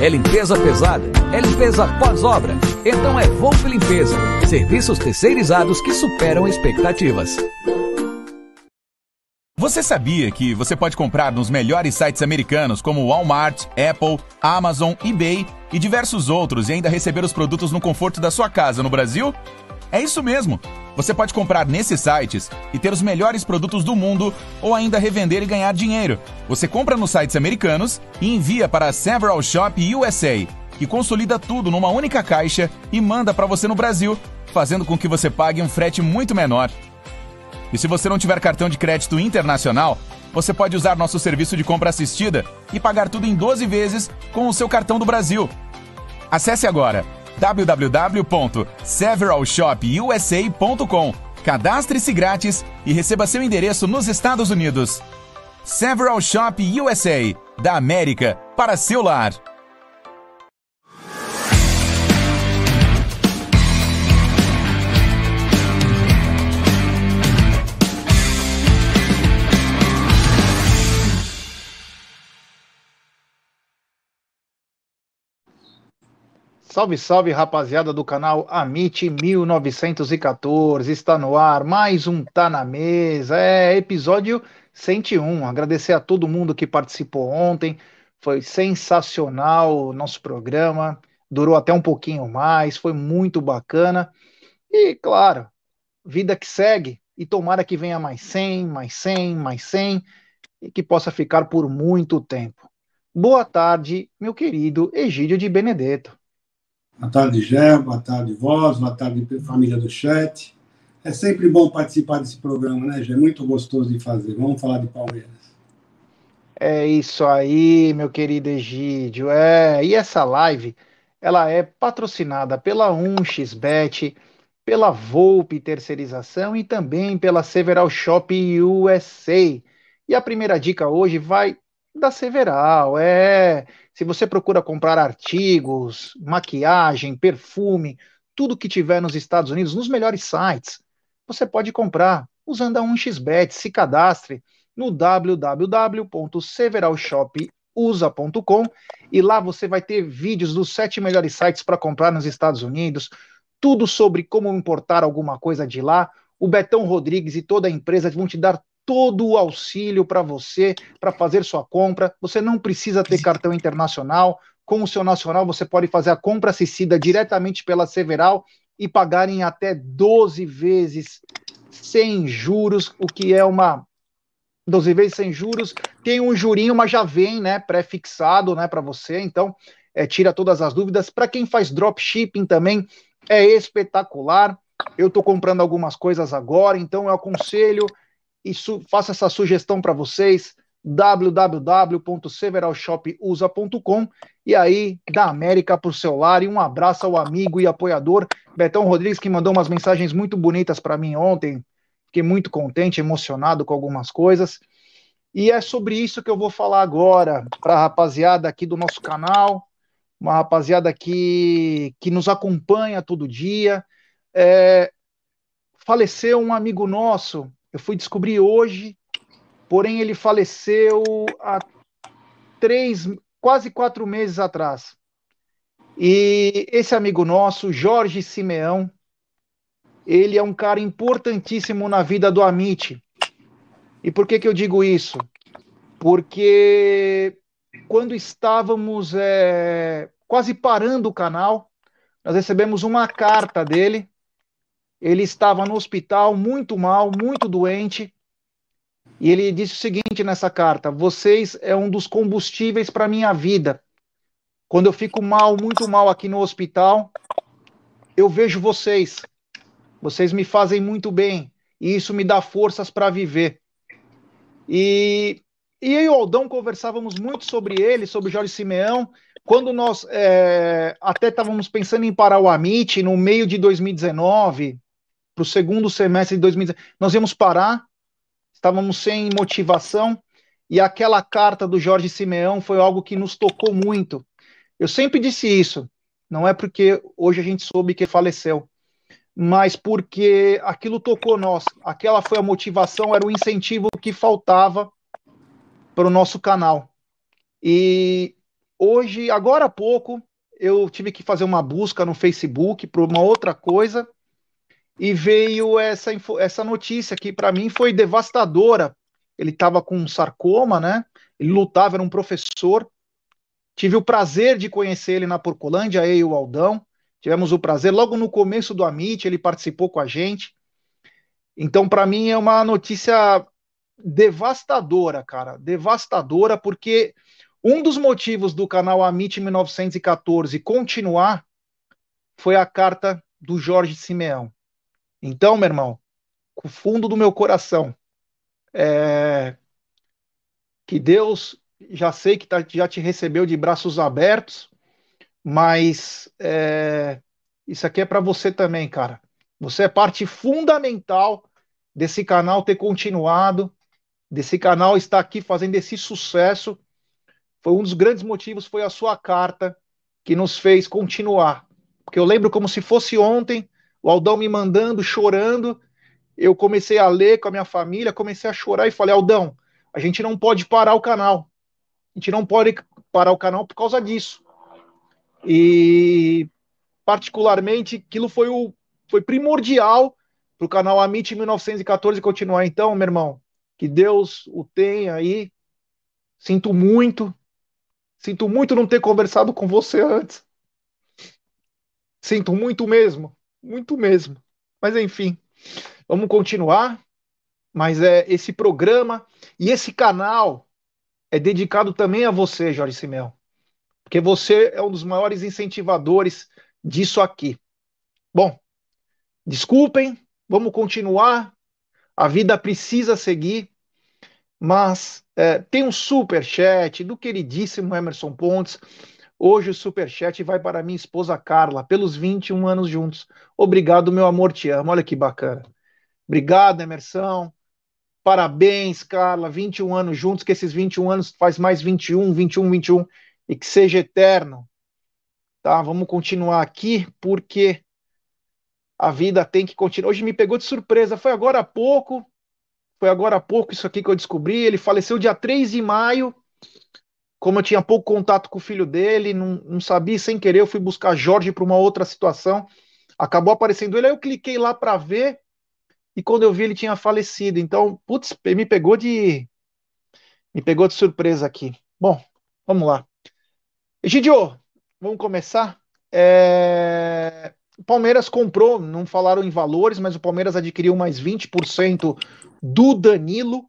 É limpeza pesada, é limpeza pós-obra. Então é Volpe Limpeza. Serviços terceirizados que superam expectativas. Você sabia que você pode comprar nos melhores sites americanos como Walmart, Apple, Amazon, eBay e diversos outros e ainda receber os produtos no conforto da sua casa no Brasil? É isso mesmo! Você pode comprar nesses sites e ter os melhores produtos do mundo ou ainda revender e ganhar dinheiro. Você compra nos sites americanos e envia para a Several Shop USA, que consolida tudo numa única caixa e manda para você no Brasil, fazendo com que você pague um frete muito menor. E se você não tiver cartão de crédito internacional, você pode usar nosso serviço de compra assistida e pagar tudo em 12 vezes com o seu cartão do Brasil. Acesse agora www.severalshopusa.com. Cadastre-se grátis e receba seu endereço nos Estados Unidos. Several Shop USA, da América para seu lar. Salve, salve, rapaziada do canal Amit 1914. Está no ar mais um Tá na Mesa. É episódio 101. Agradecer a todo mundo que participou ontem. Foi sensacional o nosso programa. Durou até um pouquinho mais. Foi muito bacana. E, claro, vida que segue. E tomara que venha mais 100, mais 100, mais 100 e que possa ficar por muito tempo. Boa tarde, meu querido Egídio de Benedetto. Boa tarde, Gé, boa tarde, Voz, boa tarde, família do chat. É sempre bom participar desse programa, né, Gé? Muito gostoso de fazer. Vamos falar de Palmeiras. É isso aí, meu querido Egídio. É, e essa live, ela é patrocinada pela 1xBet, pela Volpe Terceirização e também pela Several Shop USA. E a primeira dica hoje vai da Several, é se você procura comprar artigos, maquiagem, perfume, tudo que tiver nos Estados Unidos, nos melhores sites, você pode comprar usando a 1xBet. Se cadastre no www.severalshopusa.com e lá você vai ter vídeos dos sete melhores sites para comprar nos Estados Unidos, tudo sobre como importar alguma coisa de lá. O Betão Rodrigues e toda a empresa vão te dar todo o auxílio para você para fazer sua compra. Você não precisa ter cartão internacional. Com o seu nacional, você pode fazer a compra assistida diretamente pela Several e pagar em até 12 vezes sem juros, o que é uma 12 vezes sem juros. Tem um jurinho, mas já vem, né, pré-fixado, né, para você. Então, é, tira todas as dúvidas. Para quem faz dropshipping também, é espetacular. Eu estou comprando algumas coisas agora, então eu aconselho e faço essa sugestão para vocês www.severalshopusa.com e aí da América para o celular e um abraço ao amigo e apoiador Betão Rodrigues que mandou umas mensagens muito bonitas para mim ontem. Fiquei muito contente emocionado com algumas coisas. E é sobre isso que eu vou falar agora para a rapaziada aqui do nosso canal uma rapaziada que, que nos acompanha todo dia. É, faleceu um amigo nosso eu fui descobrir hoje, porém ele faleceu há três, quase quatro meses atrás. E esse amigo nosso, Jorge Simeão, ele é um cara importantíssimo na vida do Amit. E por que, que eu digo isso? Porque quando estávamos é, quase parando o canal, nós recebemos uma carta dele ele estava no hospital, muito mal, muito doente. E ele disse o seguinte nessa carta: Vocês é um dos combustíveis para minha vida. Quando eu fico mal, muito mal aqui no hospital, eu vejo vocês. Vocês me fazem muito bem. E isso me dá forças para viver. E, e eu e o Aldão conversávamos muito sobre ele, sobre Jorge Simeão, quando nós é, até estávamos pensando em parar o Amit no meio de 2019, para o segundo semestre de 2019, nós íamos parar, estávamos sem motivação, e aquela carta do Jorge Simeão foi algo que nos tocou muito. Eu sempre disse isso, não é porque hoje a gente soube que faleceu, mas porque aquilo tocou nós, aquela foi a motivação, era o incentivo que faltava para o nosso canal. E hoje, agora há pouco, eu tive que fazer uma busca no Facebook para uma outra coisa e veio essa, essa notícia que para mim foi devastadora. Ele estava com sarcoma, né? Ele lutava, era um professor. Tive o prazer de conhecer ele na Porcolândia, eu e o Aldão. Tivemos o prazer, logo no começo do Amit, ele participou com a gente. Então, para mim, é uma notícia devastadora, cara. Devastadora, porque um dos motivos do canal Amit 1914 continuar foi a carta do Jorge Simeão. Então, meu irmão, com o fundo do meu coração, é... que Deus já sei que tá, já te recebeu de braços abertos, mas é... isso aqui é para você também, cara. Você é parte fundamental desse canal ter continuado, desse canal estar aqui fazendo esse sucesso. Foi um dos grandes motivos, foi a sua carta que nos fez continuar. Porque eu lembro como se fosse ontem, o Aldão me mandando, chorando. Eu comecei a ler com a minha família, comecei a chorar e falei: Aldão, a gente não pode parar o canal. A gente não pode parar o canal por causa disso. E, particularmente, aquilo foi, o, foi primordial para o canal Amit 1914 continuar. Então, meu irmão, que Deus o tenha aí. Sinto muito. Sinto muito não ter conversado com você antes. Sinto muito mesmo muito mesmo. Mas enfim, vamos continuar. Mas é esse programa e esse canal é dedicado também a você, Jorge Simeão. Porque você é um dos maiores incentivadores disso aqui. Bom, desculpem, vamos continuar. A vida precisa seguir. Mas é, tem um super chat do queridíssimo Emerson Pontes. Hoje o superchat vai para minha esposa Carla, pelos 21 anos juntos. Obrigado, meu amor, te amo. Olha que bacana. Obrigado, Emerson. Parabéns, Carla. 21 anos juntos, que esses 21 anos faz mais 21, 21, 21 e que seja eterno. Tá, vamos continuar aqui porque a vida tem que continuar. Hoje me pegou de surpresa, foi agora há pouco. Foi agora há pouco isso aqui que eu descobri. Ele faleceu dia 3 de maio como eu tinha pouco contato com o filho dele, não, não sabia, sem querer, eu fui buscar Jorge para uma outra situação. Acabou aparecendo ele, aí eu cliquei lá para ver, e quando eu vi ele tinha falecido. Então, putz, me pegou de. Me pegou de surpresa aqui. Bom, vamos lá. Egidio, vamos começar. É... O Palmeiras comprou, não falaram em valores, mas o Palmeiras adquiriu mais 20% do Danilo.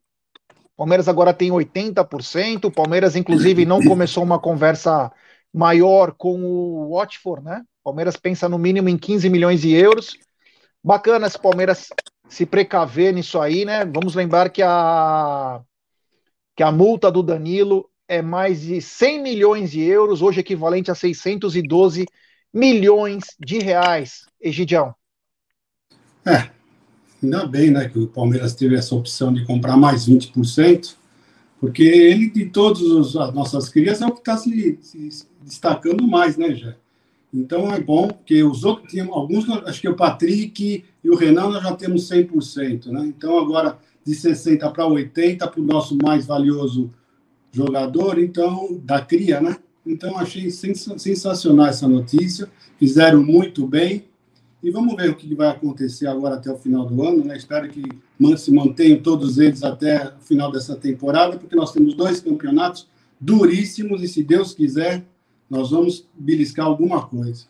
Palmeiras agora tem 80%. O Palmeiras, inclusive, não começou uma conversa maior com o Watford, né? O Palmeiras pensa no mínimo em 15 milhões de euros. Bacana se o Palmeiras se precaver nisso aí, né? Vamos lembrar que a, que a multa do Danilo é mais de 100 milhões de euros, hoje equivalente a 612 milhões de reais. Egidião. É, Ainda bem, né, que o Palmeiras teve essa opção de comprar mais 20%, porque ele, de todas as nossas crias, é o que está se, se, destacando mais, né, Jé? Então é bom, porque os outros tinham, alguns, acho que o Patrick e o Renan nós já temos 100%, né? Então agora de 60 para 80 para o nosso mais valioso jogador, então, da cria, né? Então achei sensacional essa notícia, fizeram muito bem e vamos ver o que vai acontecer agora até o final do ano. Né? Espero que se mantenham todos eles até o final dessa temporada, porque nós temos dois campeonatos duríssimos e, se Deus quiser, nós vamos beliscar alguma coisa.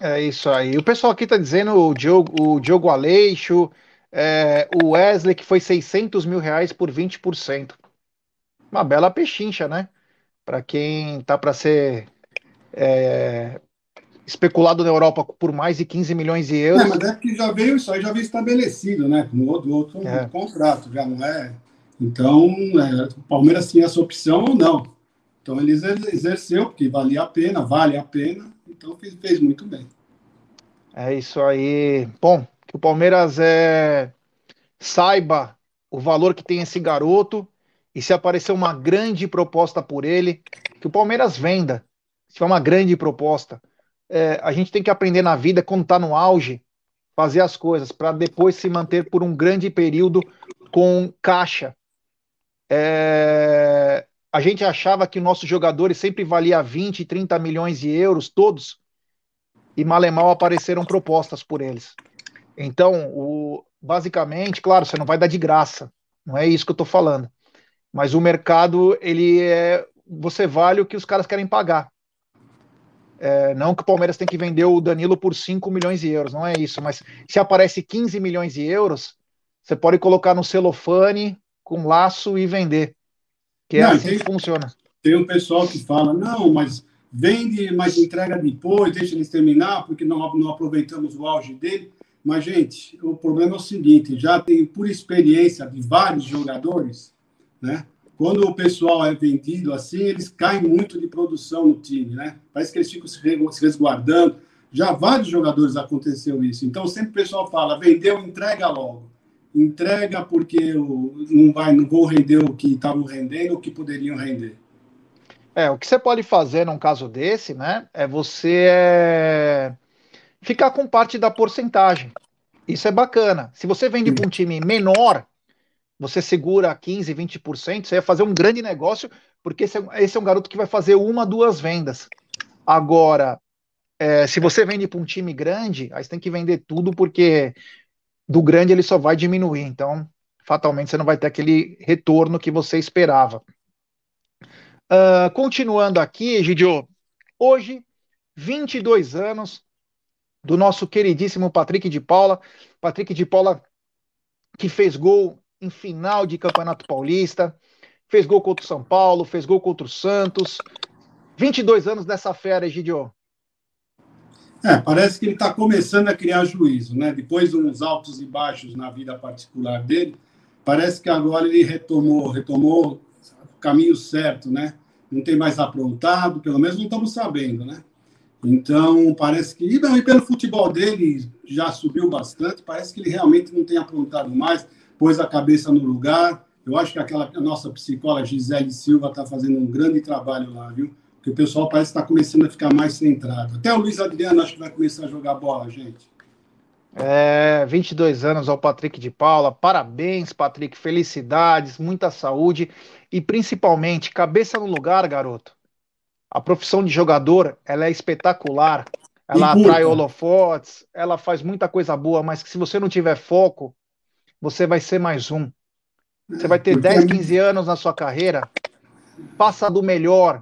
É isso aí. O pessoal aqui está dizendo o Diogo, o Diogo Aleixo, é, o Wesley, que foi 600 mil reais por 20%. Uma bela pechincha, né? Para quem tá para ser é, especulado na Europa por mais de 15 milhões de euros. É, mas é que já veio isso aí, já veio estabelecido, né? No outro, outro é. contrato, já não é. Então, é, o Palmeiras tinha essa opção ou não. Então ele exerceu, porque valia a pena, vale a pena, então fez, fez muito bem. É isso aí. Bom, que o Palmeiras é... saiba o valor que tem esse garoto e se aparecer uma grande proposta por ele, que o Palmeiras venda. Se for uma grande proposta. É, a gente tem que aprender na vida, quando está no auge, fazer as coisas para depois se manter por um grande período com caixa. É, a gente achava que nossos jogadores sempre valia 20, 30 milhões de euros, todos, e mal e mal apareceram propostas por eles. Então, o, basicamente, claro, você não vai dar de graça, não é isso que eu estou falando. Mas o mercado, ele é. Você vale o que os caras querem pagar. É, não que o Palmeiras tem que vender o Danilo por 5 milhões de euros, não é isso. Mas se aparece 15 milhões de euros, você pode colocar no celofane, com laço e vender. Que é não, assim tem, que funciona. Tem um pessoal que fala, não, mas vende, mas entrega depois, deixa eles terminar, porque não, não aproveitamos o auge dele. Mas, gente, o problema é o seguinte: já tem, por experiência de vários jogadores, né? Quando o pessoal é vendido assim, eles caem muito de produção no time, né? Parece que eles ficam se resguardando. Já vários jogadores aconteceu isso. Então sempre o pessoal fala: vendeu, entrega logo. Entrega porque não vai, não vou render o que estavam rendendo, o que poderiam render. É, o que você pode fazer num caso desse, né? É você é... ficar com parte da porcentagem. Isso é bacana. Se você vende para um time menor, você segura 15, 20%, você vai fazer um grande negócio, porque esse é, esse é um garoto que vai fazer uma, duas vendas. Agora, é, se você vende para um time grande, aí você tem que vender tudo, porque do grande ele só vai diminuir. Então, fatalmente, você não vai ter aquele retorno que você esperava. Uh, continuando aqui, Egidio, hoje, 22 anos do nosso queridíssimo Patrick de Paula. Patrick de Paula que fez gol em final de Campeonato Paulista, fez gol contra o São Paulo, fez gol contra o Santos. 22 anos dessa fera, Egidio. É, parece que ele está começando a criar juízo, né? Depois de uns altos e baixos na vida particular dele, parece que agora ele retomou, retomou o caminho certo, né? Não tem mais aprontado, pelo menos não estamos sabendo, né? Então, parece que. E, e pelo futebol dele já subiu bastante, parece que ele realmente não tem aprontado mais pôs a cabeça no lugar. Eu acho que aquela nossa psicóloga Gisele Silva está fazendo um grande trabalho lá, viu? Porque o pessoal parece que está começando a ficar mais centrado. Até o Luiz Adriano acho que vai começar a jogar bola, gente. É, 22 anos ao Patrick de Paula. Parabéns, Patrick. Felicidades, muita saúde e principalmente cabeça no lugar, garoto. A profissão de jogador, ela é espetacular. Ela atrai holofotes, ela faz muita coisa boa, mas que se você não tiver foco, você vai ser mais um. Você vai ter 10, 15 anos na sua carreira, faça do melhor,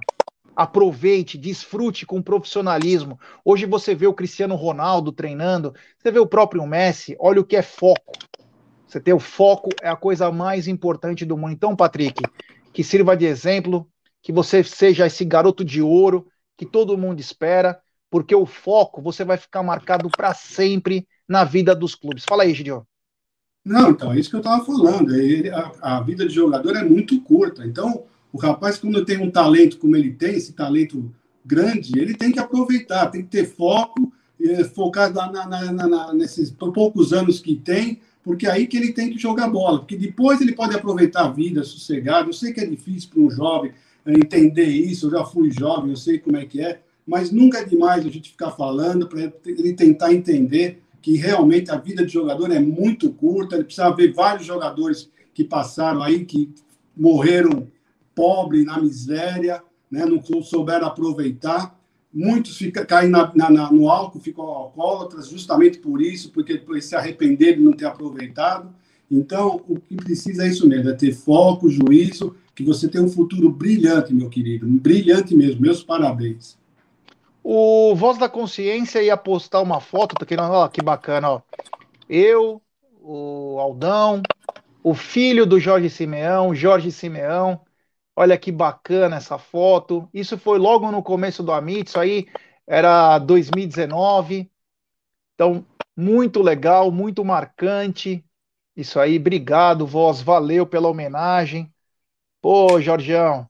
aproveite, desfrute com profissionalismo. Hoje você vê o Cristiano Ronaldo treinando, você vê o próprio Messi, olha o que é foco. Você ter o foco é a coisa mais importante do mundo. Então, Patrick, que sirva de exemplo, que você seja esse garoto de ouro que todo mundo espera, porque o foco você vai ficar marcado para sempre na vida dos clubes. Fala aí, Gideon. Não, então, é isso que eu estava falando. Ele, a, a, vida de jogador é muito curta. Então, o rapaz, quando tem um talento como ele tem, esse talento grande, ele tem que aproveitar, tem que ter foco, eh, focar na, na, na, nesses poucos anos que tem, porque é aí que ele tem que jogar bola. Porque depois ele pode aproveitar a vida sossegado. Eu sei que é difícil para um jovem entender isso, eu já fui jovem, eu sei como é que é, mas nunca é demais a gente ficar falando para ele tentar entender que realmente a vida de jogador é muito curta, ele precisa ver vários jogadores que passaram aí, que morreram pobres, na miséria, né, não souberam aproveitar. Muitos fica, caem na, na, no álcool, ficam alcoólatras, justamente por isso, porque por se arrepender de não ter aproveitado. Então, o que precisa é isso mesmo, é ter foco, juízo, que você tem um futuro brilhante, meu querido, brilhante mesmo. Meus parabéns. O Voz da Consciência ia postar uma foto, querendo, ó, que bacana, ó. Eu, o Aldão, o filho do Jorge Simeão, Jorge Simeão. Olha que bacana essa foto. Isso foi logo no começo do Amit, isso aí era 2019. Então, muito legal, muito marcante. Isso aí, obrigado, Voz, valeu pela homenagem. Pô, Jorgeão,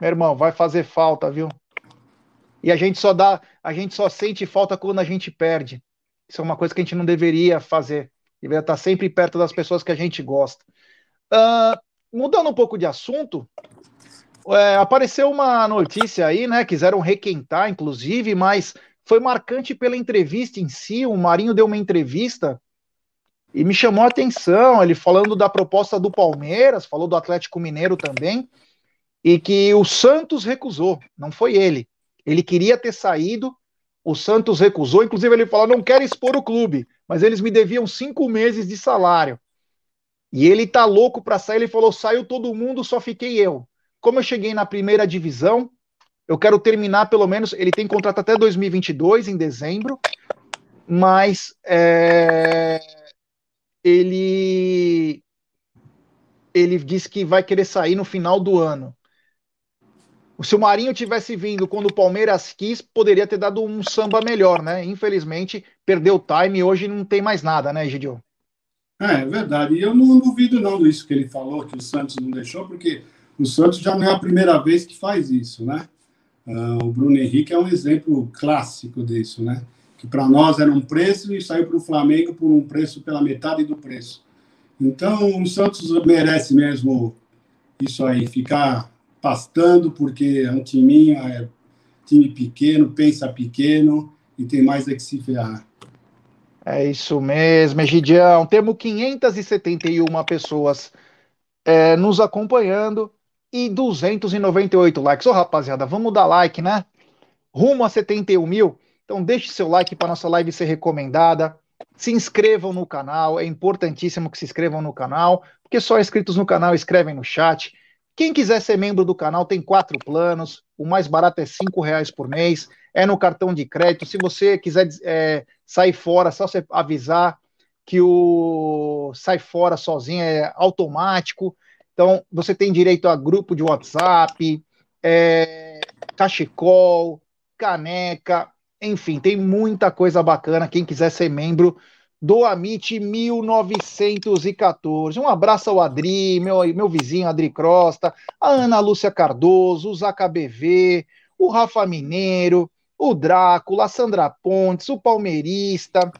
meu irmão, vai fazer falta, viu? E a gente só dá, a gente só sente falta quando a gente perde. Isso é uma coisa que a gente não deveria fazer. Deveria estar sempre perto das pessoas que a gente gosta. Uh, mudando um pouco de assunto, é, apareceu uma notícia aí, né? Quiseram requentar, inclusive, mas foi marcante pela entrevista em si. O Marinho deu uma entrevista e me chamou a atenção. Ele falando da proposta do Palmeiras, falou do Atlético Mineiro também, e que o Santos recusou, não foi ele. Ele queria ter saído, o Santos recusou. Inclusive, ele falou: não quero expor o clube, mas eles me deviam cinco meses de salário. E ele tá louco para sair. Ele falou: saiu todo mundo, só fiquei eu. Como eu cheguei na primeira divisão, eu quero terminar pelo menos. Ele tem contrato até 2022, em dezembro, mas é, ele ele disse que vai querer sair no final do ano. Se o Marinho tivesse vindo quando o Palmeiras quis, poderia ter dado um samba melhor, né? Infelizmente, perdeu o time e hoje não tem mais nada, né, Gidio? É, é verdade. E eu não duvido não disso que ele falou, que o Santos não deixou, porque o Santos já não é a primeira vez que faz isso, né? Uh, o Bruno Henrique é um exemplo clássico disso, né? Que para nós era um preço e saiu para o Flamengo por um preço pela metade do preço. Então o Santos merece mesmo isso aí, ficar pastando, porque é um é time pequeno, pensa pequeno e tem mais é que se ferrar. É isso mesmo, Egidião. Temos 571 pessoas é, nos acompanhando e 298 likes. Ô, rapaziada, vamos dar like, né? Rumo a 71 mil. Então, deixe seu like para nossa live ser recomendada. Se inscrevam no canal, é importantíssimo que se inscrevam no canal, porque só inscritos no canal escrevem no chat. Quem quiser ser membro do canal tem quatro planos. O mais barato é cinco reais por mês. É no cartão de crédito. Se você quiser é, sair fora, só você avisar que o sai fora sozinho é automático. Então, você tem direito a grupo de WhatsApp, é, cachecol, caneca, enfim, tem muita coisa bacana. Quem quiser ser membro do Amit 1914. Um abraço ao Adri, meu, meu vizinho Adri Crosta, a Ana Lúcia Cardoso, o Zaca BV, o Rafa Mineiro, o Drácula, a Sandra Pontes, o Palmeirista,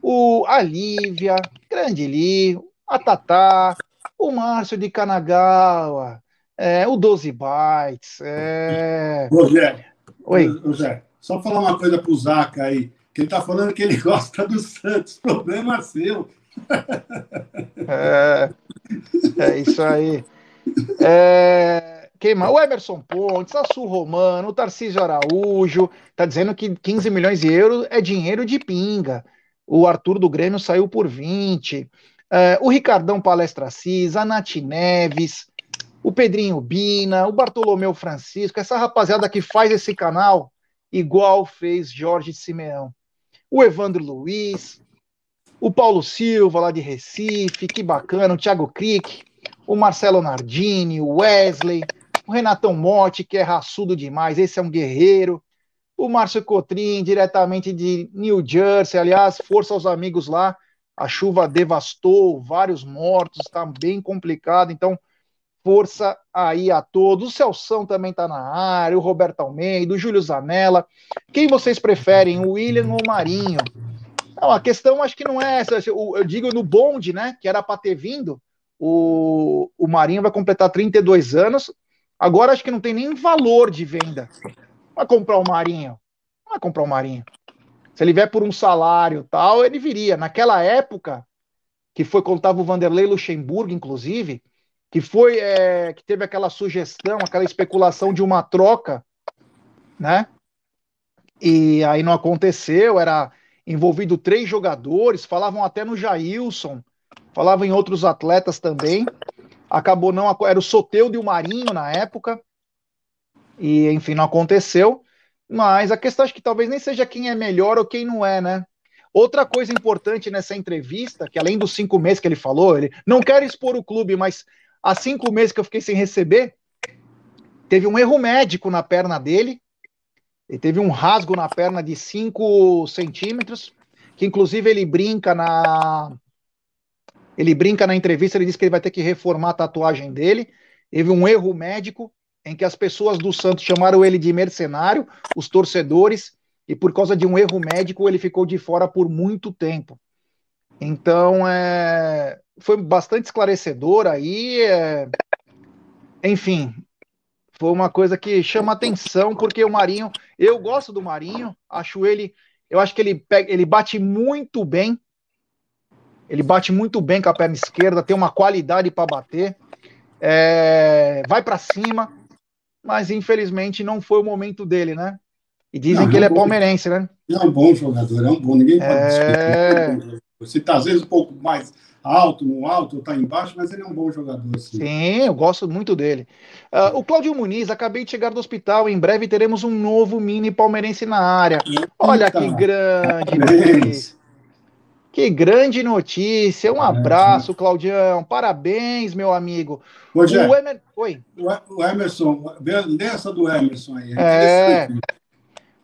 o, a Lívia, Grande Li, a Tatá, o Márcio de Kanagawa, é, o 12 Bytes. É... Rogério, Oi. Rogério, só falar uma coisa pro Zaca aí, que ele tá falando que ele gosta do Santos, problema seu. É, é isso aí. É, quem mais? O Emerson Pontes, Assu Romano, o Tarcísio Araújo, tá dizendo que 15 milhões de euros é dinheiro de pinga. O Arthur do Grêmio saiu por 20. Uh, o Ricardão Palestra Assis, a Nath Neves, o Pedrinho Bina, o Bartolomeu Francisco, essa rapaziada que faz esse canal igual fez Jorge Simeão. O Evandro Luiz, o Paulo Silva, lá de Recife, que bacana, o Thiago Crick, o Marcelo Nardini, o Wesley, o Renatão Motti, que é raçudo demais, esse é um guerreiro, o Márcio Cotrim, diretamente de New Jersey, aliás, força aos amigos lá, a chuva devastou, vários mortos, está bem complicado, então força aí a todos. O Celção também está na área, o Roberto Almeida, o Júlio Zanella. Quem vocês preferem, o William ou o Marinho? Não, a questão acho que não é essa. Eu digo no bonde, né? Que era para ter vindo. O, o Marinho vai completar 32 anos. Agora acho que não tem nem valor de venda. Vai comprar o Marinho. Vai comprar o Marinho. Se ele vier por um salário tal, ele viria. Naquela época, que foi quando estava o Vanderlei Luxemburgo, inclusive, que foi é, que teve aquela sugestão, aquela especulação de uma troca, né? E aí não aconteceu, era envolvido três jogadores, falavam até no Jailson, falavam em outros atletas também. Acabou não, era o Soteudo e o Marinho na época. E enfim, não aconteceu. Mas a questão é que talvez nem seja quem é melhor ou quem não é, né? Outra coisa importante nessa entrevista, que além dos cinco meses que ele falou, ele não quer expor o clube, mas há cinco meses que eu fiquei sem receber, teve um erro médico na perna dele. Ele teve um rasgo na perna de 5 centímetros, que inclusive ele brinca na. Ele brinca na entrevista, ele disse que ele vai ter que reformar a tatuagem dele. Teve um erro médico em que as pessoas do Santos chamaram ele de mercenário, os torcedores, e por causa de um erro médico ele ficou de fora por muito tempo. Então, é, foi bastante esclarecedor aí. É, enfim, foi uma coisa que chama atenção, porque o Marinho, eu gosto do Marinho, acho ele, eu acho que ele, pega, ele bate muito bem, ele bate muito bem com a perna esquerda, tem uma qualidade para bater, é, vai para cima, mas infelizmente não foi o momento dele, né? E dizem não, que ele é, é palmeirense, né? É um bom jogador, é um bom, ninguém pode é... discutir. Você está às vezes um pouco mais alto, no alto, está embaixo, mas ele é um bom jogador. Sim, sim eu gosto muito dele. Uh, o Cláudio Muniz, acabei de chegar do hospital, em breve teremos um novo mini palmeirense na área. Eita, Olha que grande notícia. Que grande notícia. Um abraço, Claudião. Parabéns, meu amigo. o Emer... Oi. O Emerson, lê essa do Emerson aí. É.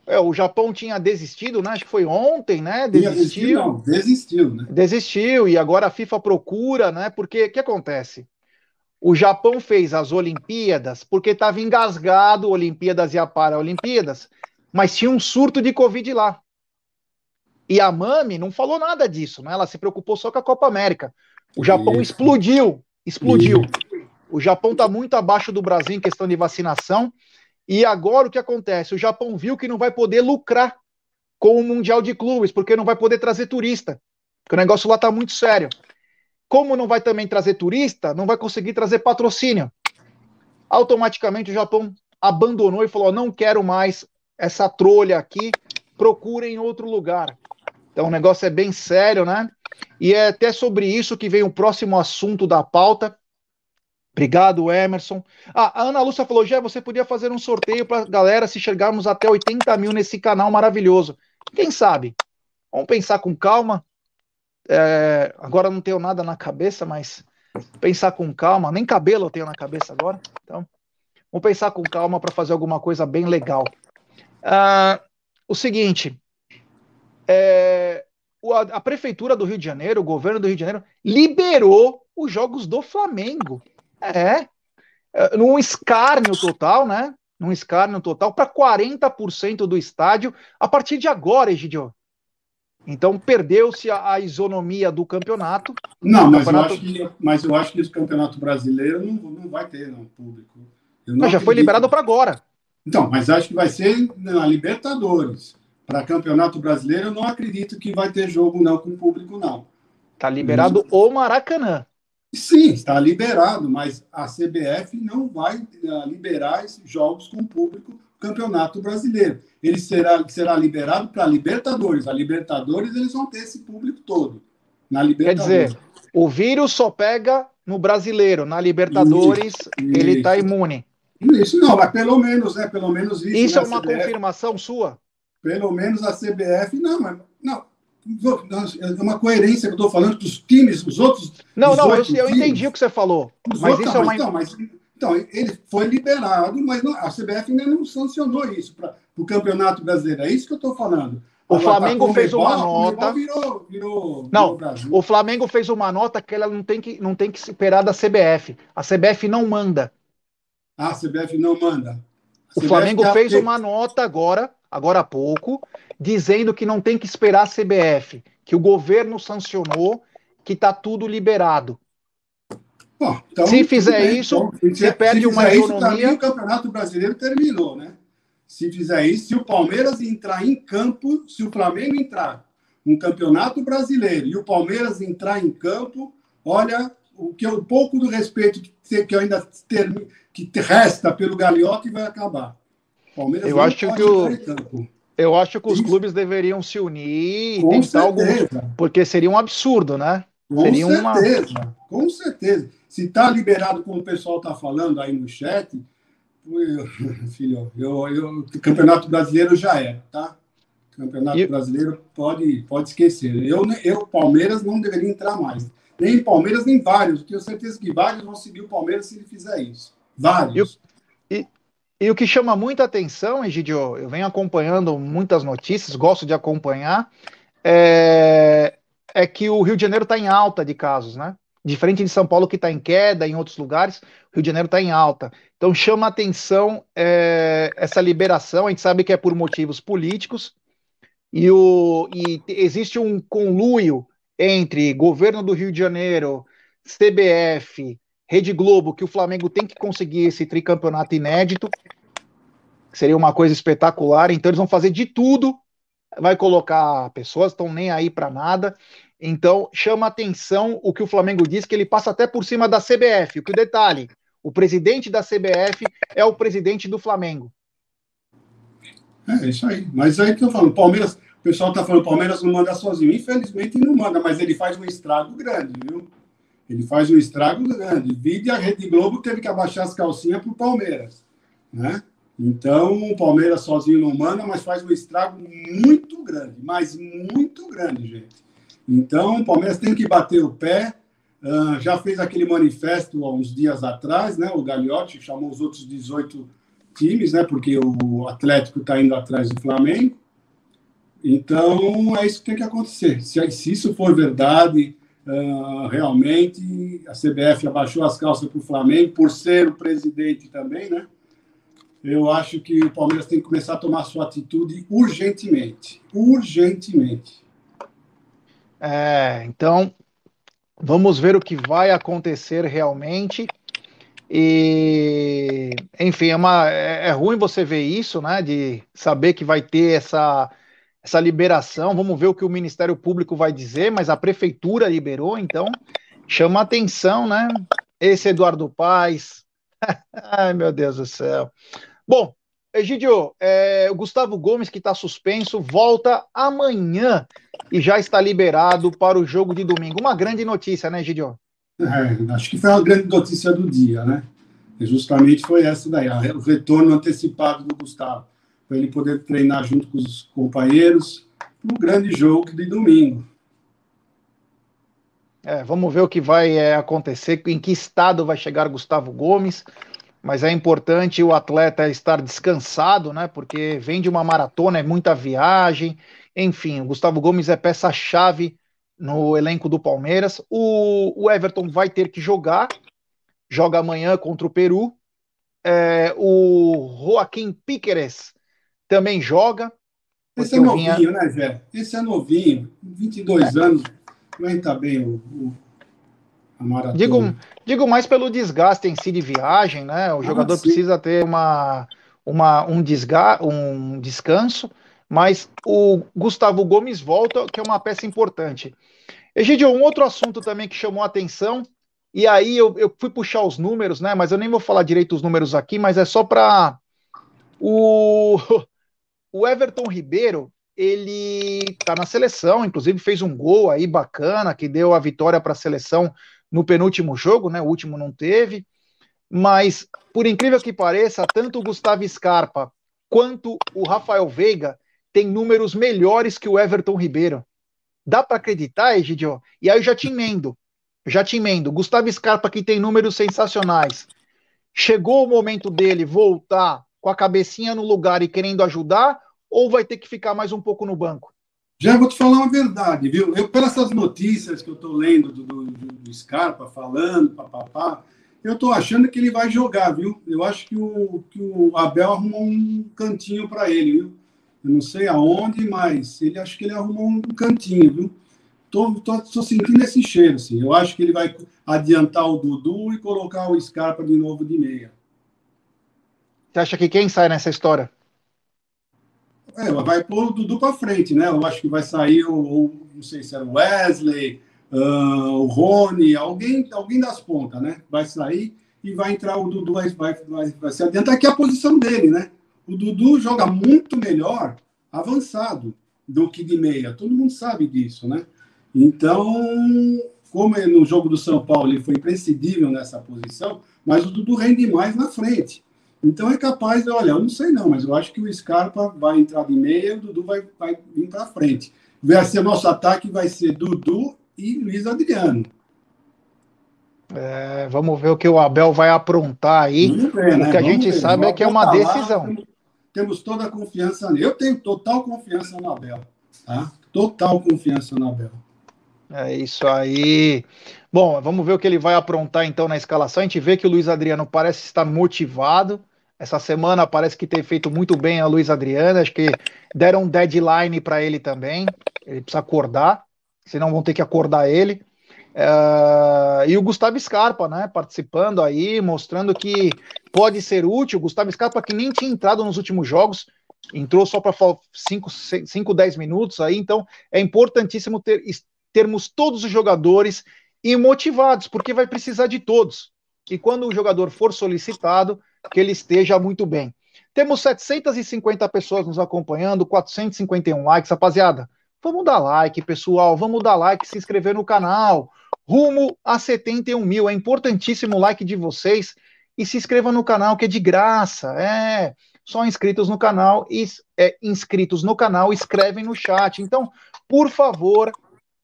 É, o Japão tinha desistido, né? Acho que foi ontem, né? Desistiu. Não, desistiu, né? Desistiu, e agora a FIFA procura, né? Porque o que acontece? O Japão fez as Olimpíadas porque estava engasgado Olimpíadas e a Paralimpíadas, mas tinha um surto de Covid lá. E a Mami não falou nada disso, né? Ela se preocupou só com a Copa América. O Japão Isso. explodiu, explodiu. Isso. O Japão está muito abaixo do Brasil em questão de vacinação. E agora o que acontece? O Japão viu que não vai poder lucrar com o Mundial de Clubes, porque não vai poder trazer turista. Porque o negócio lá está muito sério. Como não vai também trazer turista, não vai conseguir trazer patrocínio. Automaticamente o Japão abandonou e falou: não quero mais essa trolha aqui, procurem outro lugar. Então o negócio é bem sério, né? E é até sobre isso que vem o próximo assunto da pauta, Obrigado, Emerson. Ah, a Ana Lúcia falou: já você podia fazer um sorteio para a galera se chegarmos até 80 mil nesse canal maravilhoso. Quem sabe? Vamos pensar com calma. É, agora não tenho nada na cabeça, mas pensar com calma. Nem cabelo eu tenho na cabeça agora. Então, vamos pensar com calma para fazer alguma coisa bem legal. Ah, o seguinte: é, a prefeitura do Rio de Janeiro, o governo do Rio de Janeiro, liberou os jogos do Flamengo. É. é. Num escárnio total, né? Num escárnio total para 40% do estádio a partir de agora, Egidio. Então perdeu-se a, a, isonomia do campeonato. Não, mas, campeonato... Eu, acho que, mas eu acho que esse campeonato brasileiro não, não vai ter não, público. mas já foi liberado para agora. Então, mas acho que vai ser na Libertadores. Para campeonato brasileiro, eu não acredito que vai ter jogo não com público, não. Tá liberado o Maracanã. Sim, está liberado, mas a CBF não vai uh, liberar esses jogos com o público Campeonato Brasileiro. Ele será, será liberado para Libertadores. A Libertadores eles vão ter esse público todo. Na Libertadores. Quer dizer, o vírus só pega no brasileiro, na Libertadores isso, ele está imune. Isso não, mas pelo menos, né? Pelo menos isso. Isso né, é uma CBF, confirmação sua? Pelo menos a CBF, não, mas não, é uma coerência que eu estou falando que os times, os outros. Não, não, eu, eu entendi o que você falou. Mas isso é uma. Então, mas, então, ele foi liberado, mas não, a CBF ainda não sancionou isso para o Campeonato Brasileiro. É isso que eu estou falando. O Agora, Flamengo tá, fez uma nota. Virou, virou, não, virou o Flamengo fez uma nota que ela não tem que, não tem que esperar da CBF. A CBF não manda. Ah, a CBF não manda. o Flamengo fez uma nota agora, agora há pouco, dizendo que não tem que esperar a CBF, que o governo sancionou, que está tudo liberado. Bom, então, se fizer bem, isso, então, você perde se uma economia. Isso, o Campeonato Brasileiro terminou, né? Se fizer isso, se o Palmeiras entrar em campo, se o Flamengo entrar no Campeonato Brasileiro e o Palmeiras entrar em campo, olha, o que o pouco do respeito que, que ainda ter, que resta pelo Gagliotti vai acabar. Palmeiras Eu acho que o eu acho que os Isso. clubes deveriam se unir e tentar algum. Porque seria um absurdo, né? Com seria certeza, uma... com certeza. Se está liberado, como o pessoal está falando aí no chat, eu, filho, eu, eu, o Campeonato Brasileiro já era, tá? Campeonato e... Brasileiro pode, pode esquecer. Eu, eu, Palmeiras, não deveria entrar mais. Nem Palmeiras, nem vários. Tenho certeza que vários vão seguir o Palmeiras se ele fizer isso. Vários. E, o que chama muita atenção, Egidio, eu venho acompanhando muitas notícias, gosto de acompanhar, é, é que o Rio de Janeiro está em alta de casos, né? Diferente de São Paulo, que está em queda, em outros lugares, o Rio de Janeiro está em alta. Então chama atenção é, essa liberação. A gente sabe que é por motivos políticos, e, o, e existe um conluio entre governo do Rio de Janeiro, CBF, Rede Globo, que o Flamengo tem que conseguir esse tricampeonato inédito, que seria uma coisa espetacular. Então eles vão fazer de tudo, vai colocar pessoas, estão nem aí para nada. Então, chama atenção o que o Flamengo diz, que ele passa até por cima da CBF. O que o detalhe, o presidente da CBF é o presidente do Flamengo. É, isso aí. Mas aí que eu falo, Palmeiras, o pessoal tá falando, Palmeiras não manda sozinho. Infelizmente não manda, mas ele faz um estrago grande, viu? Ele faz um estrago grande. Vide a Rede Globo teve que abaixar as calcinhas pro Palmeiras, né? Então, o Palmeiras sozinho não manda, mas faz um estrago muito grande, mas muito grande, gente. Então, o Palmeiras tem que bater o pé. Uh, já fez aquele manifesto há uns dias atrás, né? O Gagliotti chamou os outros 18 times, né? Porque o Atlético está indo atrás do Flamengo. Então, é isso que tem que acontecer. Se, se isso for verdade, uh, realmente, a CBF abaixou as calças para o Flamengo, por ser o presidente também, né? Eu acho que o Palmeiras tem que começar a tomar sua atitude urgentemente. Urgentemente. É, então, vamos ver o que vai acontecer realmente. E, enfim, é, uma, é, é, ruim você ver isso, né? De saber que vai ter essa, essa liberação. Vamos ver o que o Ministério Público vai dizer, mas a prefeitura liberou, então chama atenção, né? Esse Eduardo Paes. Ai, meu Deus do céu. Bom, Egidio, é, o Gustavo Gomes, que está suspenso, volta amanhã e já está liberado para o jogo de domingo. Uma grande notícia, né, Egidio? É, acho que foi a grande notícia do dia, né? E justamente foi essa daí, o retorno antecipado do Gustavo, para ele poder treinar junto com os companheiros no grande jogo de domingo. É, vamos ver o que vai é, acontecer, em que estado vai chegar Gustavo Gomes mas é importante o atleta estar descansado, né? Porque vem de uma maratona, é muita viagem. Enfim, o Gustavo Gomes é peça-chave no elenco do Palmeiras. O, o, Everton vai ter que jogar, joga amanhã contra o Peru. É, o Joaquim Piqueres também joga. Esse é novinho, vinha... né, Zé? Esse é novinho, 22 é. anos, vai estar bem o, o Digo, digo mais pelo desgaste em si de viagem, né? O ah, jogador sim. precisa ter uma, uma, um, desga um descanso, mas o Gustavo Gomes volta, que é uma peça importante. Egidio, um outro assunto também que chamou a atenção, e aí eu, eu fui puxar os números, né? Mas eu nem vou falar direito os números aqui, mas é só para o, o Everton Ribeiro, ele tá na seleção, inclusive fez um gol aí bacana que deu a vitória para a seleção no penúltimo jogo, né? O último não teve. Mas, por incrível que pareça, tanto o Gustavo Scarpa quanto o Rafael Veiga têm números melhores que o Everton Ribeiro. Dá para acreditar, Egidio? E aí eu já te emendo. Já te emendo. Gustavo Scarpa que tem números sensacionais. Chegou o momento dele voltar com a cabecinha no lugar e querendo ajudar, ou vai ter que ficar mais um pouco no banco? Já vou te falar uma verdade, viu? Eu, pelas essas notícias que eu estou lendo do, do, do, Scarpa falando, papapá, eu estou achando que ele vai jogar, viu? Eu acho que o, que o Abel arrumou um cantinho para ele, viu? Eu não sei aonde, mas ele acho que ele arrumou um cantinho, viu? Tô, tô, tô sentindo esse cheiro, assim. Eu acho que ele vai adiantar o Dudu e colocar o Scarpa de novo de meia. Você acha que quem sai nessa história? É, vai pôr o Dudu para frente, né? Eu acho que vai sair o, não sei se era o Wesley, uh, o Rony, alguém, alguém das pontas, né? Vai sair e vai entrar o Dudu, vai, vai, vai, vai se adiantar, aqui é a posição dele, né? O Dudu joga muito melhor avançado do que de meia. Todo mundo sabe disso, né? Então, como no jogo do São Paulo ele foi imprescindível nessa posição, mas o Dudu rende mais na frente. Então é capaz, de, olha, eu não sei não, mas eu acho que o Scarpa vai entrar de meia e o Dudu vai, vai vir para frente. Vai ser nosso ataque, vai ser Dudu e Luiz Adriano. É, vamos ver o que o Abel vai aprontar aí. Ver, né? O que a vamos gente ver. sabe é que é uma decisão. Lá, temos, temos, toda a confiança nele. Eu tenho total confiança no Abel. Tá? Total confiança no Abel. É isso aí. Bom, vamos ver o que ele vai aprontar então na escalação. A gente vê que o Luiz Adriano parece estar motivado. Essa semana parece que tem feito muito bem a Luiz Adriano. Acho que deram um deadline para ele também. Ele precisa acordar, senão vão ter que acordar ele. Uh, e o Gustavo Scarpa, né, participando aí, mostrando que pode ser útil. O Gustavo Scarpa, que nem tinha entrado nos últimos jogos, entrou só para 5, 10 minutos aí, então é importantíssimo ter, termos todos os jogadores e motivados, porque vai precisar de todos. E quando o jogador for solicitado, que ele esteja muito bem. Temos 750 pessoas nos acompanhando, 451 likes, rapaziada. Vamos dar like, pessoal. Vamos dar like, se inscrever no canal. Rumo a 71 mil. É importantíssimo o like de vocês. E se inscreva no canal, que é de graça. É. Só inscritos no canal e é, inscritos no canal escrevem no chat. Então, por favor,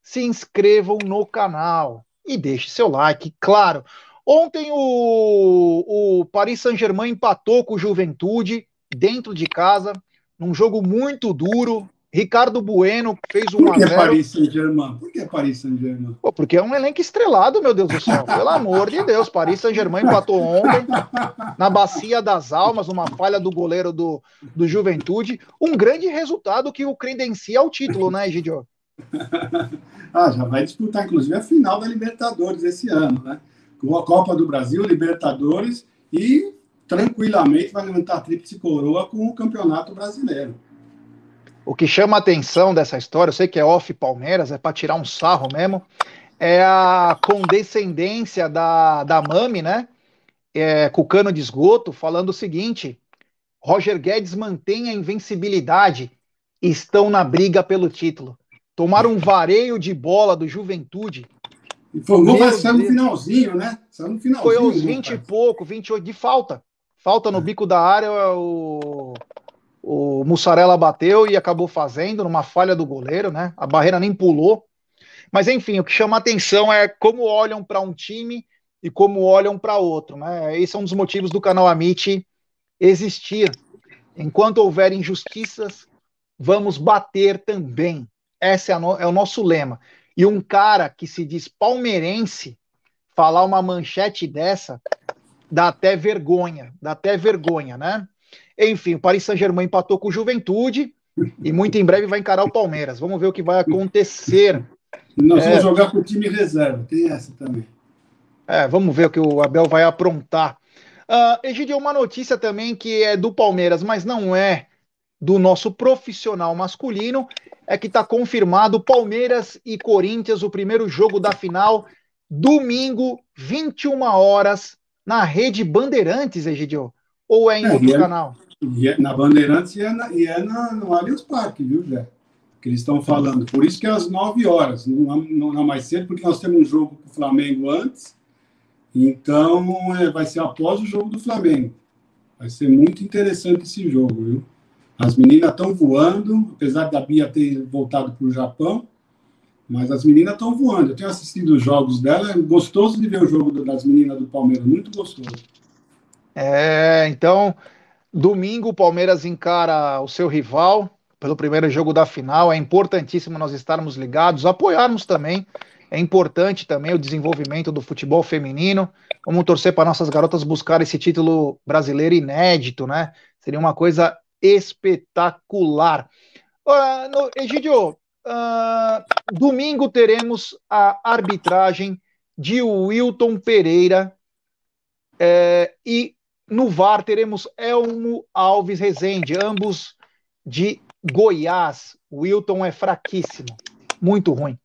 se inscrevam no canal e deixe seu like, claro. Ontem o, o Paris Saint-Germain empatou com o Juventude dentro de casa, num jogo muito duro. Ricardo Bueno fez um Por que Paris Saint-Germain? Por que Paris Saint-Germain? Porque é um elenco estrelado, meu Deus do céu. Pelo amor de Deus. Paris Saint-Germain empatou ontem na Bacia das Almas, uma falha do goleiro do, do Juventude. Um grande resultado que o credencia ao título, né, Egidio? ah, já vai disputar, inclusive, a final da Libertadores esse ano, né? Com a Copa do Brasil, Libertadores e tranquilamente vai levantar a tríplice coroa com o Campeonato Brasileiro. O que chama a atenção dessa história, eu sei que é off Palmeiras, é para tirar um sarro mesmo, é a condescendência da, da Mami, né? É, com o cano de esgoto, falando o seguinte: Roger Guedes mantém a invencibilidade, estão na briga pelo título. Tomaram um vareio de bola do Juventude. E foi um gol, mas no finalzinho, né? Saiu no finalzinho. Foi aos 20 e pouco, 28 de falta. Falta no bico da área, o o Mussarela bateu e acabou fazendo numa falha do goleiro, né? A barreira nem pulou. Mas enfim, o que chama atenção é como olham para um time e como olham para outro, né? Esse é um dos motivos do canal Amit existir. Enquanto houver injustiças, vamos bater também. Esse é, no, é o nosso lema. E um cara que se diz palmeirense falar uma manchete dessa dá até vergonha, dá até vergonha, né? Enfim, o Paris Saint-Germain empatou com o Juventude e muito em breve vai encarar o Palmeiras. Vamos ver o que vai acontecer. Nós é... vamos jogar com o time reserva, tem essa também. É, vamos ver o que o Abel vai aprontar. Uh, Egidio, uma notícia também que é do Palmeiras, mas não é do nosso profissional masculino, é que está confirmado Palmeiras e Corinthians, o primeiro jogo da final, domingo, 21 horas, na rede Bandeirantes, Egidio. Ou é em é, outro é, canal? É, na Bandeirantes e é, na, e é na, no Allianz Parque, viu, Jé? Que eles estão falando. Por isso que é às 9 horas, não, não, não mais cedo, porque nós temos um jogo com o Flamengo antes. Então, é, vai ser após o jogo do Flamengo. Vai ser muito interessante esse jogo, viu? As meninas estão voando, apesar da Bia ter voltado para o Japão, mas as meninas estão voando. Eu tenho assistido os jogos dela, é gostoso de ver o jogo das meninas do Palmeiras, muito gostoso. É, então, domingo o Palmeiras encara o seu rival pelo primeiro jogo da final. É importantíssimo nós estarmos ligados, apoiarmos também. É importante também o desenvolvimento do futebol feminino. Vamos torcer para nossas garotas buscar esse título brasileiro inédito, né? Seria uma coisa espetacular. Uh, no, Egidio, uh, domingo teremos a arbitragem de Wilton Pereira é, e no VAR teremos Elmo Alves Rezende, ambos de Goiás. Wilton é fraquíssimo, muito ruim.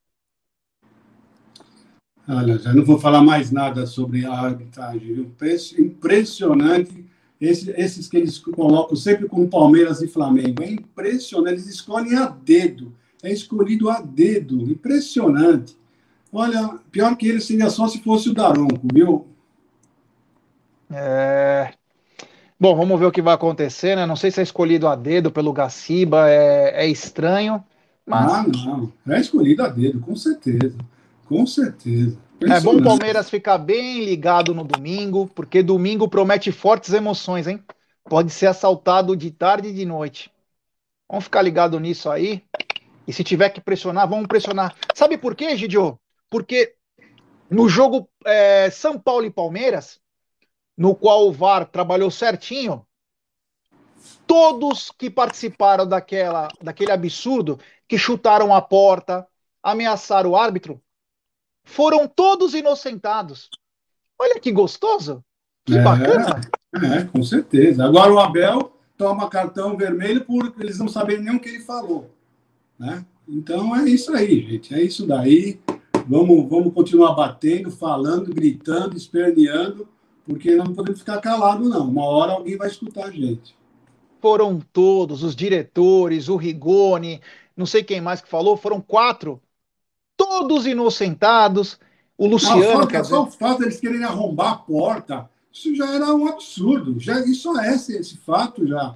Olha, já não vou falar mais nada sobre a arbitragem. Impressionante. Esse, esses que eles colocam sempre com Palmeiras e Flamengo. É impressionante. Eles escolhem a dedo. É escolhido a dedo. Impressionante. Olha, pior que ele seria só se fosse o Daronco, viu? É... Bom, vamos ver o que vai acontecer, né? Não sei se é escolhido a dedo pelo Gaciba, é, é estranho. Mas... Ah, não. É escolhido a dedo, com certeza. Com certeza. É bom o Palmeiras ficar bem ligado no domingo, porque domingo promete fortes emoções, hein? Pode ser assaltado de tarde e de noite. Vamos ficar ligado nisso aí. E se tiver que pressionar, vamos pressionar. Sabe por quê, Gidio? Porque no jogo é, São Paulo e Palmeiras, no qual o VAR trabalhou certinho, todos que participaram daquela, daquele absurdo, que chutaram a porta, ameaçaram o árbitro, foram todos inocentados. Olha que gostoso, que é, bacana. É, com certeza. Agora o Abel toma cartão vermelho por eles não saberem nem o que ele falou. Né? Então é isso aí, gente. É isso daí. Vamos, vamos continuar batendo, falando, gritando, esperneando, porque não podemos ficar calados, não. Uma hora alguém vai escutar a gente. Foram todos, os diretores, o Rigoni, não sei quem mais que falou, foram quatro, todos inocentados. O Luciano. Não, só, o fato deles quererem arrombar a porta, isso já era um absurdo. Já, isso é esse, esse fato já.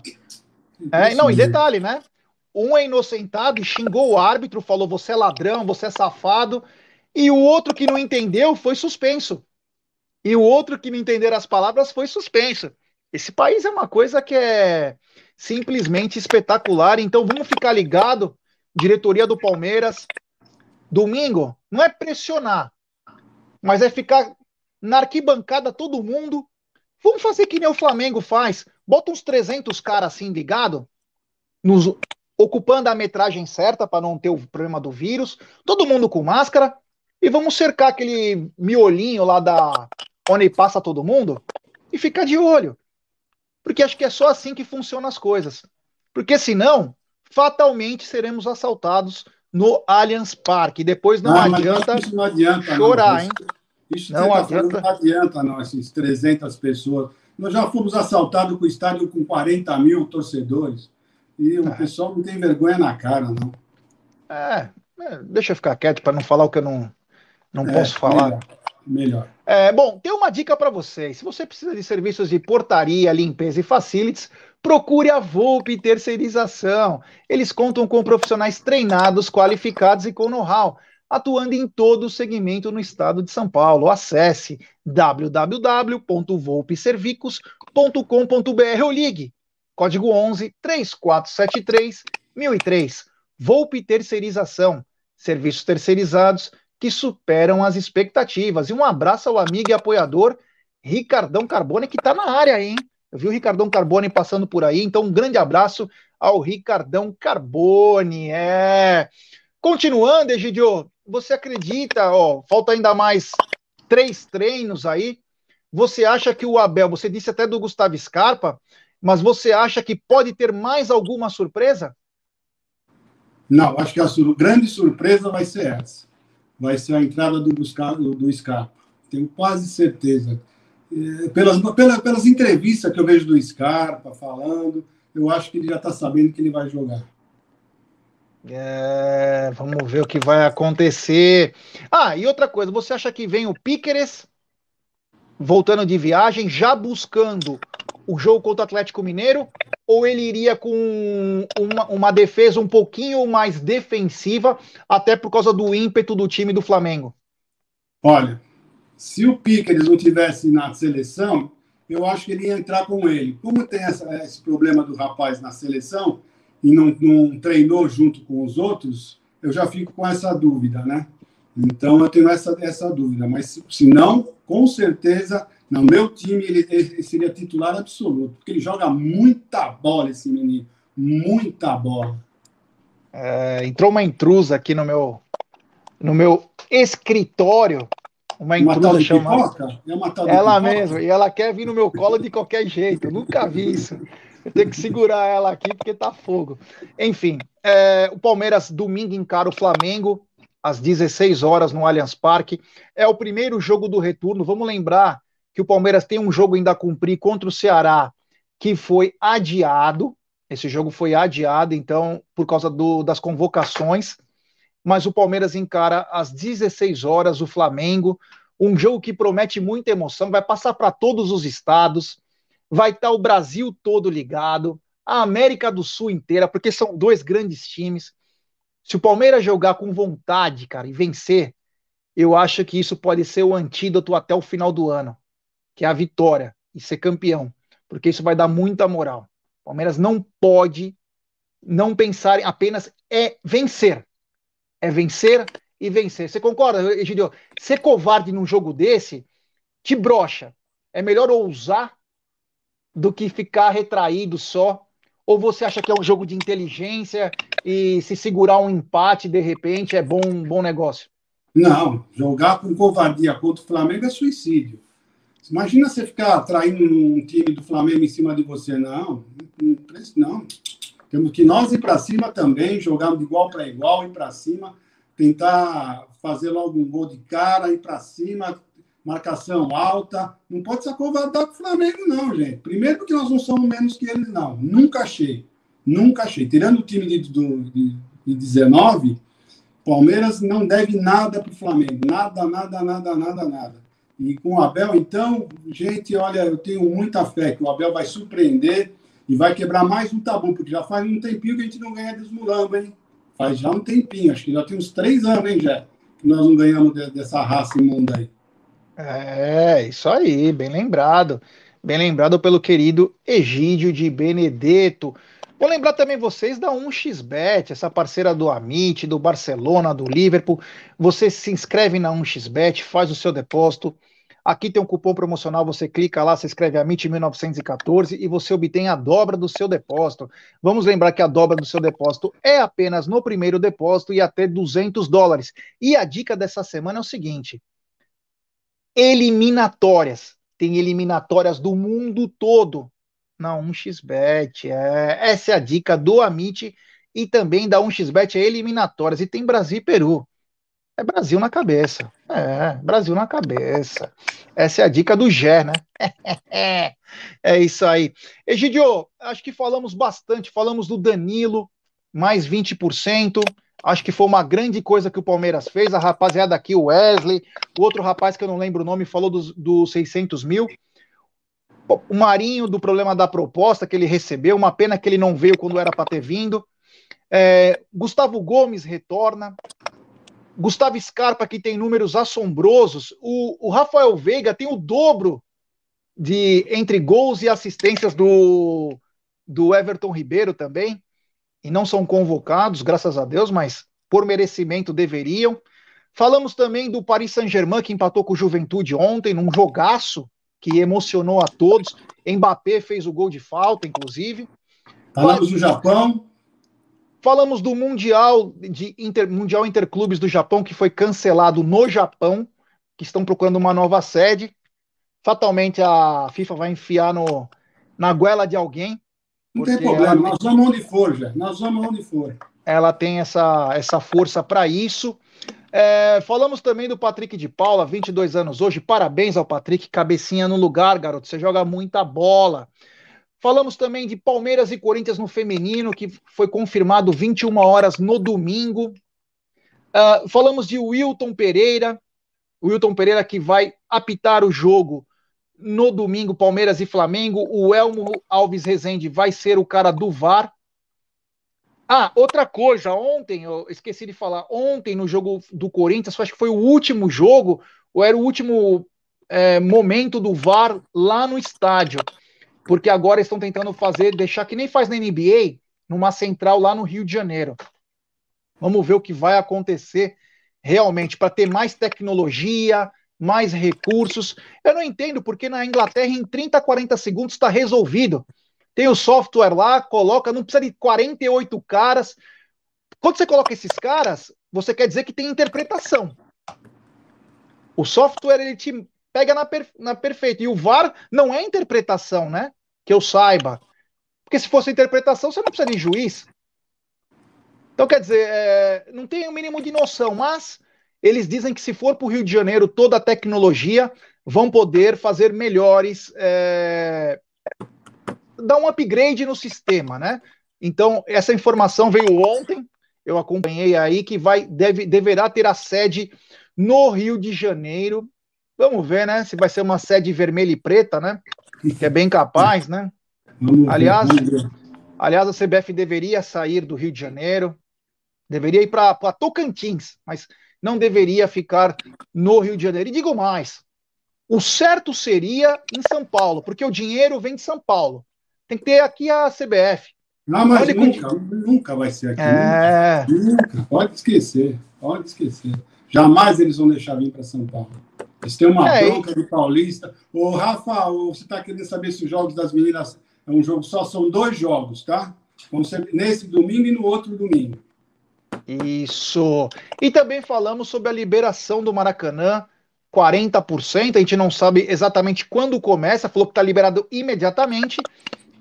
É, não, e detalhe, né? Um é inocentado e xingou o árbitro, falou: você é ladrão, você é safado. E o outro que não entendeu foi suspenso. E o outro que não entender as palavras foi suspenso. Esse país é uma coisa que é simplesmente espetacular. Então vamos ficar ligado, diretoria do Palmeiras. Domingo não é pressionar, mas é ficar na arquibancada todo mundo. Vamos fazer que nem o Flamengo faz. Bota uns 300 caras assim ligado, nos, ocupando a metragem certa para não ter o problema do vírus. Todo mundo com máscara e vamos cercar aquele miolinho lá da onde passa todo mundo e ficar de olho. Porque acho que é só assim que funcionam as coisas. Porque senão, fatalmente seremos assaltados no Allianz Parque. Depois não, não adianta, não adianta chorar, não. hein? Isso não, tá adianta. não adianta, não, esses 300 pessoas. Nós já fomos assaltados com o estádio com 40 mil torcedores. E o é. pessoal não tem vergonha na cara, não. É, é deixa eu ficar quieto para não falar o que eu não, não é, posso falar. Melhor. melhor. É, bom, tem uma dica para vocês. Se você precisa de serviços de portaria, limpeza e facilities, procure a Volpe Terceirização. Eles contam com profissionais treinados, qualificados e com know-how, atuando em todo o segmento no estado de São Paulo. Acesse www.volpeservicos.com.br ou ligue código 11 3473 1003. Volpe Terceirização. Serviços terceirizados que superam as expectativas. E um abraço ao amigo e apoiador Ricardão Carbone, que está na área, hein? Eu vi o Ricardão Carbone passando por aí, então um grande abraço ao Ricardão Carbone. É. Continuando, Egidio, você acredita, ó, falta ainda mais três treinos aí. Você acha que o Abel, você disse até do Gustavo Scarpa, mas você acha que pode ter mais alguma surpresa? Não, acho que a sur grande surpresa vai ser essa vai ser a entrada do, do, do Scarpa. Tenho quase certeza. É, pelas, pelas, pelas entrevistas que eu vejo do Scarpa falando, eu acho que ele já está sabendo que ele vai jogar. É, vamos ver o que vai acontecer. Ah, e outra coisa, você acha que vem o Piqueres voltando de viagem, já buscando o jogo contra o Atlético Mineiro, ou ele iria com uma, uma, defesa um pouquinho mais defensiva, até por causa do ímpeto do time do Flamengo? Olha, se o Piqueres não tivesse na seleção, eu acho que ele ia entrar com ele. Como tem essa, esse problema do rapaz na seleção e não, não treinou junto com os outros, eu já fico com essa dúvida, né? Então eu tenho essa, essa dúvida. Mas se, se não, com certeza no meu time, ele, ele, seria titular absoluto, porque ele joga muita bola, esse menino. Muita bola. É, entrou uma intrusa aqui no meu, no meu escritório. Uma uma chamada. É uma tal ela mesma, e ela quer vir no meu colo de qualquer jeito. Eu nunca vi isso. Eu tenho que segurar ela aqui porque tá fogo. Enfim, é, o Palmeiras domingo encara o Flamengo às 16 horas no Allianz Parque. É o primeiro jogo do retorno. Vamos lembrar que o Palmeiras tem um jogo ainda a cumprir contra o Ceará, que foi adiado. Esse jogo foi adiado, então, por causa do, das convocações. Mas o Palmeiras encara às 16 horas o Flamengo. Um jogo que promete muita emoção, vai passar para todos os estados, vai estar tá o Brasil todo ligado, a América do Sul inteira, porque são dois grandes times. Se o Palmeiras jogar com vontade, cara, e vencer, eu acho que isso pode ser o antídoto até o final do ano que é a vitória e ser campeão, porque isso vai dar muita moral. O Palmeiras não pode não pensarem apenas é vencer. É vencer e vencer. Você concorda, Egidio? Ser covarde num jogo desse te brocha. É melhor ousar do que ficar retraído só? Ou você acha que é um jogo de inteligência e se segurar um empate de repente é bom, bom negócio? Não, jogar com covardia contra o Flamengo é suicídio. Imagina você ficar traindo um time do Flamengo em cima de você. Não, não. Temos que nós ir para cima também, jogar de igual para igual, ir para cima, tentar fazer logo um gol de cara, ir para cima, marcação alta. Não pode se acovardar com o Flamengo, não, gente. Primeiro, porque nós não somos menos que eles, não. Nunca achei. Nunca achei. Tirando o time de, de, de 19, Palmeiras não deve nada para o Flamengo. Nada, nada, nada, nada, nada. E com o Abel, então, gente, olha, eu tenho muita fé que o Abel vai surpreender e vai quebrar mais um tabu, porque já faz um tempinho que a gente não ganha dos Mulambo, hein? Faz já um tempinho, acho que já tem uns três anos, hein, já, que nós não ganhamos de, dessa raça imunda aí. É, isso aí, bem lembrado. Bem lembrado pelo querido Egídio de Benedetto. Vou lembrar também vocês da 1xBet, essa parceira do Amit, do Barcelona, do Liverpool. Você se inscreve na 1xBet, faz o seu depósito. Aqui tem um cupom promocional, você clica lá, você escreve Amit 1914 e você obtém a dobra do seu depósito. Vamos lembrar que a dobra do seu depósito é apenas no primeiro depósito e até 200 dólares. E a dica dessa semana é o seguinte: eliminatórias. Tem eliminatórias do mundo todo na 1xBet. É, essa é a dica do Amit e também da 1xBet é eliminatórias. E tem Brasil e Peru. É Brasil na cabeça. É, Brasil na cabeça. Essa é a dica do Gé, né? é isso aí. Egidio, acho que falamos bastante. Falamos do Danilo, mais 20%. Acho que foi uma grande coisa que o Palmeiras fez. A rapaziada aqui, o Wesley, o outro rapaz que eu não lembro o nome, falou dos, dos 600 mil. O Marinho, do problema da proposta que ele recebeu, uma pena que ele não veio quando era para ter vindo. É, Gustavo Gomes retorna. Gustavo Scarpa, que tem números assombrosos. O, o Rafael Veiga tem o dobro de entre gols e assistências do, do Everton Ribeiro também e não são convocados, graças a Deus, mas por merecimento deveriam. Falamos também do Paris Saint-Germain, que empatou com o Juventude ontem, num jogaço que emocionou a todos. Mbappé fez o gol de falta, inclusive. Falamos do Japão. Falamos do Mundial de Inter, Mundial Interclubes do Japão, que foi cancelado no Japão, que estão procurando uma nova sede. Fatalmente a FIFA vai enfiar no, na goela de alguém. Não tem problema, nós vamos onde for, já. Nós vamos onde for. Ela tem essa, essa força para isso. É, falamos também do Patrick de Paula, 22 anos hoje. Parabéns ao Patrick, cabecinha no lugar, garoto. Você joga muita bola. Falamos também de Palmeiras e Corinthians no feminino, que foi confirmado 21 horas no domingo. Uh, falamos de Wilton Pereira, o Wilton Pereira que vai apitar o jogo no domingo, Palmeiras e Flamengo. O Elmo Alves Rezende vai ser o cara do VAR. Ah, outra coisa, ontem, eu esqueci de falar, ontem no jogo do Corinthians, acho que foi o último jogo, ou era o último é, momento do VAR lá no estádio. Porque agora estão tentando fazer, deixar que nem faz na NBA, numa central lá no Rio de Janeiro. Vamos ver o que vai acontecer realmente para ter mais tecnologia, mais recursos. Eu não entendo porque na Inglaterra em 30, 40 segundos está resolvido. Tem o software lá, coloca, não precisa de 48 caras. Quando você coloca esses caras, você quer dizer que tem interpretação. O software ele te pega na, per, na perfeita. E o VAR não é interpretação, né? Que eu saiba. Porque se fosse interpretação, você não precisa de juiz. Então, quer dizer, é, não tem o mínimo de noção, mas eles dizem que se for para o Rio de Janeiro, toda a tecnologia vão poder fazer melhores, é, dar um upgrade no sistema, né? Então, essa informação veio ontem, eu acompanhei aí, que vai, deve, deverá ter a sede no Rio de Janeiro. Vamos ver, né? Se vai ser uma sede vermelha e preta, né? Que é bem capaz, né? Aliás, aliás, a CBF deveria sair do Rio de Janeiro, deveria ir para Tocantins, mas não deveria ficar no Rio de Janeiro. E digo mais: o certo seria em São Paulo, porque o dinheiro vem de São Paulo. Tem que ter aqui a CBF. Não, mas Olha, nunca, nunca vai ser aqui. É... Nunca, pode esquecer, pode esquecer. Jamais eles vão deixar vir para São Paulo. Eles têm uma é, bronca de paulista. Ô, Rafa, você está querendo saber se os jogos das meninas é um jogo só? São dois jogos, tá? Vão ser nesse domingo e no outro domingo. Isso. E também falamos sobre a liberação do Maracanã, 40%. A gente não sabe exatamente quando começa, falou que está liberado imediatamente.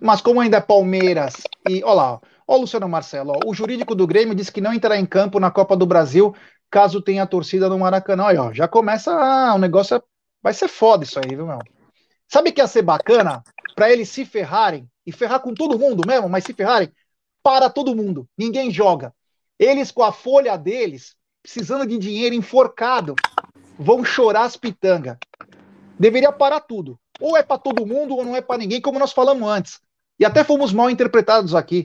Mas como ainda é Palmeiras e. Olha lá, ó, Luciano Marcelo, ó, o jurídico do Grêmio disse que não entrará em campo na Copa do Brasil caso tenha torcida no Maracanã. Aí, ó, já começa. Ah, o negócio é, vai ser foda isso aí, viu, meu? Sabe que ia ser bacana? Para eles se ferrarem, e ferrar com todo mundo mesmo, mas se ferrarem para todo mundo. Ninguém joga. Eles, com a folha deles, precisando de dinheiro enforcado, vão chorar as pitangas. Deveria parar tudo. Ou é para todo mundo ou não é para ninguém, como nós falamos antes. E até fomos mal interpretados aqui,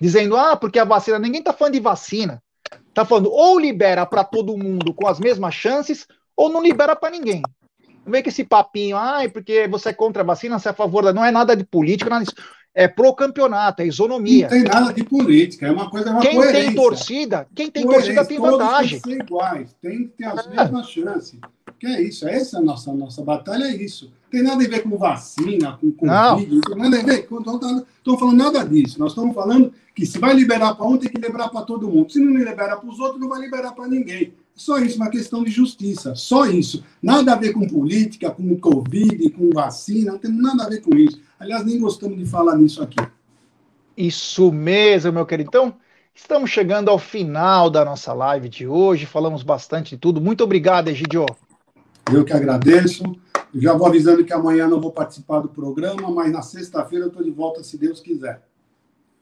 dizendo: ah, porque a vacina. Ninguém está falando de vacina. Está falando ou libera para todo mundo com as mesmas chances, ou não libera para ninguém. Não vem com esse papinho, ai, ah, porque você é contra a vacina, você é a favor da. Não é nada de política, nada disso. É pro campeonato, é isonomia. Não tem nada de política, é uma coisa uma Quem coerência. tem torcida, quem tem coerência, torcida tem vantagem. Ser iguais, tem que ter as é. mesmas chances. Que é isso, essa é a nossa, nossa batalha, é isso tem nada a ver com vacina, com Covid, não, não tem nada a ver. Não estou falando nada disso. Nós estamos falando que se vai liberar para um, tem que liberar para todo mundo. Se não libera para os outros, não vai liberar para ninguém. Só isso, uma questão de justiça. Só isso. Nada a ver com política, com Covid, com vacina, não tem nada a ver com isso. Aliás, nem gostamos de falar nisso aqui. Isso mesmo, meu querido. Então, estamos chegando ao final da nossa live de hoje. Falamos bastante de tudo. Muito obrigado, Egidio. Eu que agradeço. Já vou avisando que amanhã não vou participar do programa, mas na sexta-feira eu estou de volta, se Deus quiser.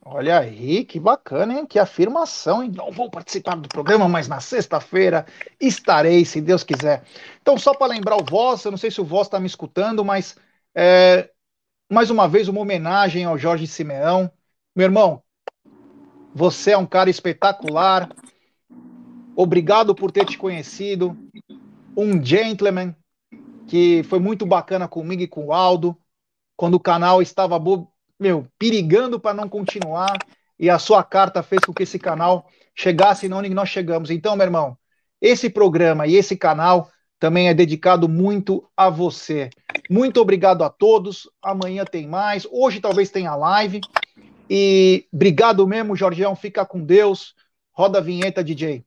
Olha aí, que bacana, hein? Que afirmação, hein? Não vou participar do programa, mas na sexta-feira estarei, se Deus quiser. Então, só para lembrar o Voz, eu não sei se o Voz está me escutando, mas é, mais uma vez uma homenagem ao Jorge Simeão. Meu irmão, você é um cara espetacular. Obrigado por ter te conhecido. Um gentleman, que foi muito bacana comigo e com o Aldo, quando o canal estava meu, perigando para não continuar, e a sua carta fez com que esse canal chegasse onde nós chegamos. Então, meu irmão, esse programa e esse canal também é dedicado muito a você. Muito obrigado a todos. Amanhã tem mais. Hoje talvez tenha live. E obrigado mesmo, Jorgeão. Fica com Deus. Roda a vinheta, DJ.